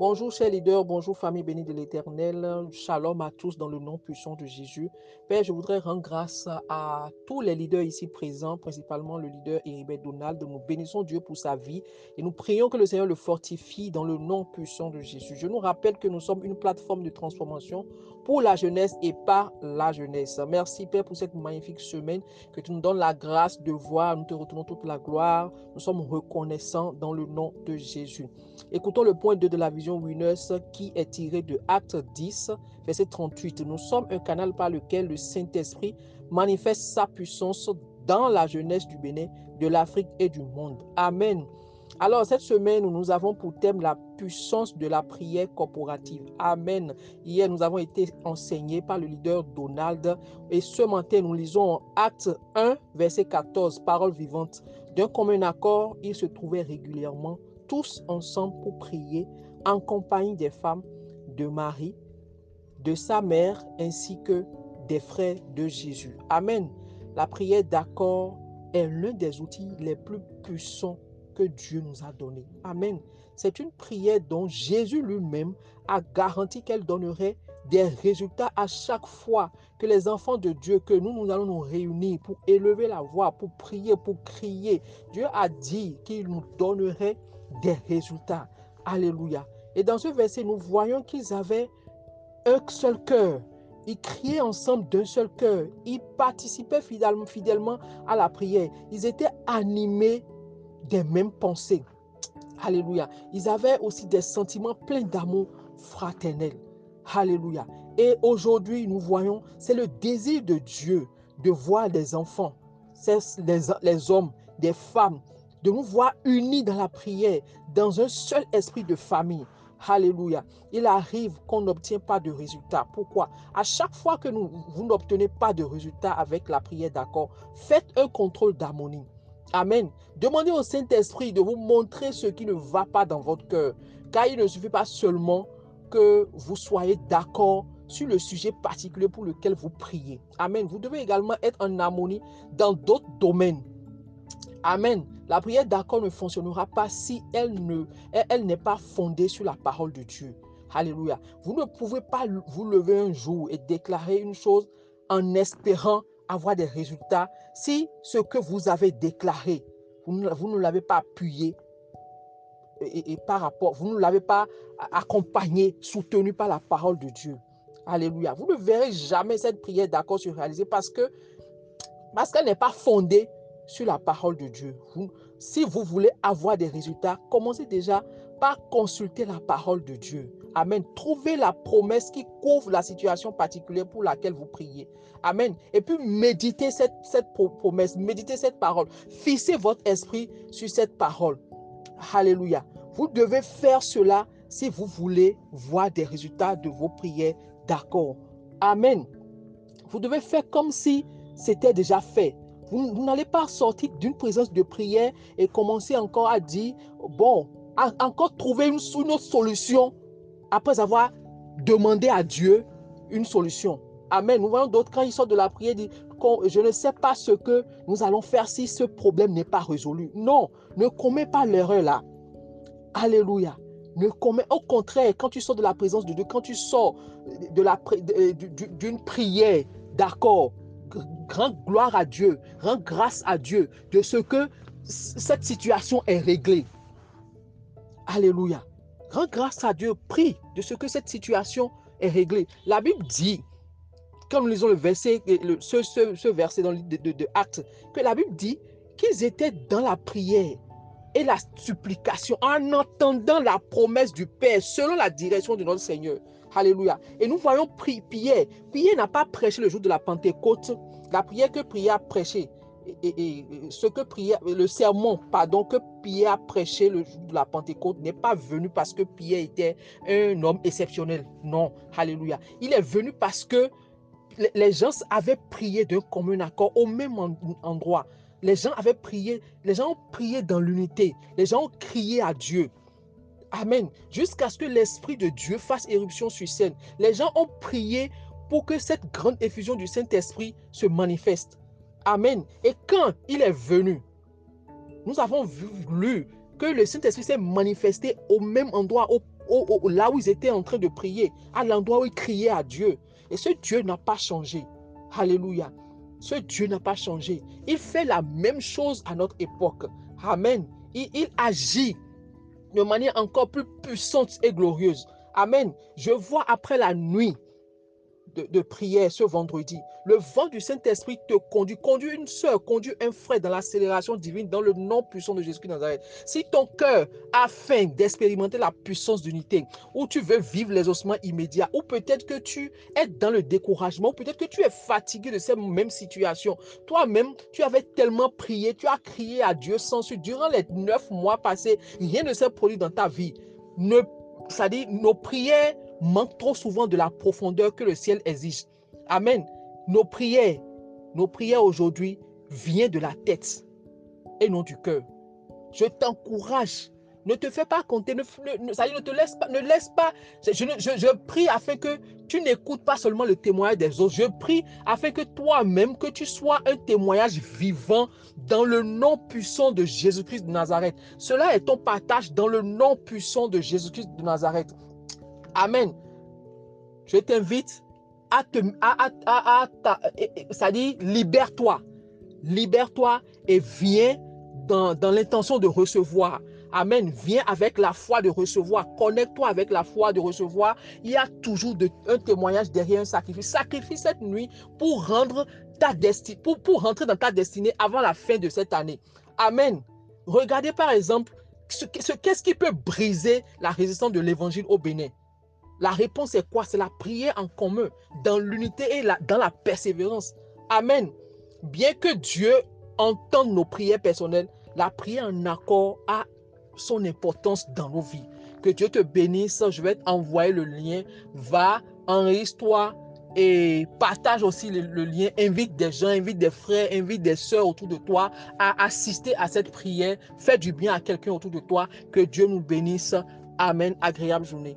Bonjour chers leaders, bonjour famille bénie de l'Éternel, shalom à tous dans le nom puissant de Jésus. Père, je voudrais rendre grâce à tous les leaders ici présents, principalement le leader Héribert Donald. Nous bénissons Dieu pour sa vie et nous prions que le Seigneur le fortifie dans le nom puissant de Jésus. Je nous rappelle que nous sommes une plateforme de transformation pour la jeunesse et par la jeunesse. Merci Père pour cette magnifique semaine, que tu nous donnes la grâce de voir, nous te retournons toute la gloire. Nous sommes reconnaissants dans le nom de Jésus. Écoutons le point 2 de la vision Winners qui est tiré de Acte 10, verset 38. Nous sommes un canal par lequel le Saint-Esprit manifeste sa puissance dans la jeunesse du Bénin, de l'Afrique et du monde. Amen. Alors, cette semaine, nous avons pour thème la puissance de la prière corporative. Amen. Hier, nous avons été enseignés par le leader Donald. Et ce matin, nous lisons Acte 1, verset 14, parole vivante. D'un commun accord, ils se trouvaient régulièrement tous ensemble pour prier en compagnie des femmes de Marie, de sa mère ainsi que des frères de Jésus. Amen. La prière d'accord est l'un des outils les plus puissants que Dieu nous a donnés. Amen. C'est une prière dont Jésus lui-même a garanti qu'elle donnerait des résultats à chaque fois que les enfants de Dieu, que nous, nous allons nous réunir pour élever la voix, pour prier, pour crier. Dieu a dit qu'il nous donnerait des résultats. Alléluia. Et dans ce verset, nous voyons qu'ils avaient un seul cœur. Ils criaient ensemble d'un seul cœur. Ils participaient fidèlement, à la prière. Ils étaient animés des mêmes pensées. Alléluia. Ils avaient aussi des sentiments pleins d'amour fraternel. Alléluia. Et aujourd'hui, nous voyons, c'est le désir de Dieu de voir des enfants, les, les hommes, des femmes, de nous voir unis dans la prière, dans un seul esprit de famille. Alléluia. Il arrive qu'on n'obtient pas de résultat. Pourquoi? À chaque fois que vous n'obtenez pas de résultat avec la prière d'accord, faites un contrôle d'harmonie. Amen. Demandez au Saint-Esprit de vous montrer ce qui ne va pas dans votre cœur. Car il ne suffit pas seulement que vous soyez d'accord sur le sujet particulier pour lequel vous priez. Amen. Vous devez également être en harmonie dans d'autres domaines. Amen. La prière d'accord ne fonctionnera pas si elle ne elle, n'est pas fondée sur la parole de Dieu. Alléluia. Vous ne pouvez pas vous lever un jour et déclarer une chose en espérant avoir des résultats si ce que vous avez déclaré, vous ne, l'avez pas appuyé et, et, par rapport, vous ne l'avez pas accompagné, soutenu par la parole de Dieu. Alléluia. Vous ne verrez jamais cette prière d'accord se réaliser parce que parce qu'elle n'est pas fondée sur la parole de Dieu. si vous voulez avoir des résultats, commencez déjà par consulter la parole de Dieu. Amen. Trouvez la promesse qui couvre la situation particulière pour laquelle vous priez. Amen. Et puis méditez cette, cette promesse, méditez cette parole. Fixez votre esprit sur cette parole. Alléluia. Vous devez faire cela si vous voulez voir des résultats de vos prières. D'accord. Amen. Vous devez faire comme si c'était déjà fait. Vous, n'allez pas sortir d'une présence de prière et commencer encore à dire, bon, encore trouver une, autre solution après avoir demandé à Dieu une solution. Amen. Nous voyons d'autres, quand ils sortent de la prière, disent, je ne sais pas ce que nous allons faire si ce problème n'est pas résolu. Non, ne commets pas l'erreur là. Alléluia. Ne commets, au contraire, quand tu sors de la présence de Dieu, quand tu sors de la, d'une prière, d'accord, rends gloire à Dieu, rends grâce à Dieu de ce que cette situation est réglée. Alléluia. Rends grâce à Dieu, prie de ce que cette situation est réglée. La Bible dit, comme nous lisons le verset, le, ce, verset dans le de, de, de Actes, que la Bible dit qu'ils étaient dans la prière et la supplication en entendant la promesse du Père selon la direction de notre Seigneur. Alléluia. Et nous voyons Pierre. Pierre n'a pas prêché le jour de la Pentecôte. La prière que Pierre a prêché, et, ce que Pierre, le sermon, pardon, que Pierre a prêché le jour de la Pentecôte n'est pas venu parce que Pierre était un homme exceptionnel. Non. Alléluia. Il est venu parce que les gens avaient prié d'un commun accord au même endroit. Les gens avaient prié, les gens ont prié dans l'unité. Les gens ont crié à Dieu. Amen. Jusqu'à ce que l'Esprit de Dieu fasse éruption sur scène. Les gens ont prié pour que cette grande effusion du Saint-Esprit se manifeste. Amen. Et quand il est venu, nous avons vu que le Saint-Esprit s'est manifesté au même endroit, là où ils étaient en train de prier, à l'endroit où ils criaient à Dieu. Et ce Dieu n'a pas changé. Alléluia. Ce Dieu n'a pas changé. Il fait la même chose à notre époque. Amen. Il agit de manière encore plus puissante et glorieuse. Amen. Je vois après la nuit de, prière ce vendredi. Le vent du Saint-Esprit te conduit. Conduit une soeur, conduit un frère dans l'accélération divine, dans le nom puissant de Jésus-Christ Nazareth. Si ton cœur a faim d'expérimenter la puissance d'unité, ou tu veux vivre les ossements immédiats, ou peut-être que tu es dans le découragement, ou peut-être que tu es fatigué de ces mêmes situations. Toi-même, tu avais tellement prié, tu as crié à Dieu sans suite. Durant les neuf mois passés, rien ne s'est produit dans ta vie. Ne, ça dit, nos prières manque trop souvent de la profondeur que le ciel exige. Amen. Nos prières, nos prières aujourd'hui viennent de la tête et non du cœur. Je t'encourage. Ne te fais pas compter, ne, ne te laisse pas, ne laisse pas. Je, je prie afin que tu n'écoutes pas seulement le témoignage des autres. Je prie afin que toi-même, que tu sois un témoignage vivant dans le nom puissant de Jésus-Christ de Nazareth. Cela est ton partage dans le nom puissant de Jésus-Christ de Nazareth. Amen. Je t'invite à te, à, à, ça dit, libère-toi. Libère-toi et viens dans, dans l'intention de recevoir. Amen. Viens avec la foi de recevoir. Connecte-toi avec la foi de recevoir. Il y a toujours de, un témoignage derrière un sacrifice. Sacrifice cette nuit pour rendre ta destinée, pour, pour rentrer dans ta destinée avant la fin de cette année. Amen. Regardez par exemple, ce qu'est-ce qui peut briser la résistance de l'évangile au Bénin? La réponse est quoi? C'est la prière en commun, dans l'unité et dans la persévérance. Amen. Bien que Dieu entende nos prières personnelles, la prière en accord a son importance dans nos vies. Que Dieu te bénisse. Je vais t'envoyer le lien. Va, enregistre-toi et partage aussi le, le, lien. Invite des gens, invite des frères, invite des soeurs autour de toi à assister à cette prière. Fais du bien à quelqu'un autour de toi. Que Dieu nous bénisse. Amen. Agréable journée.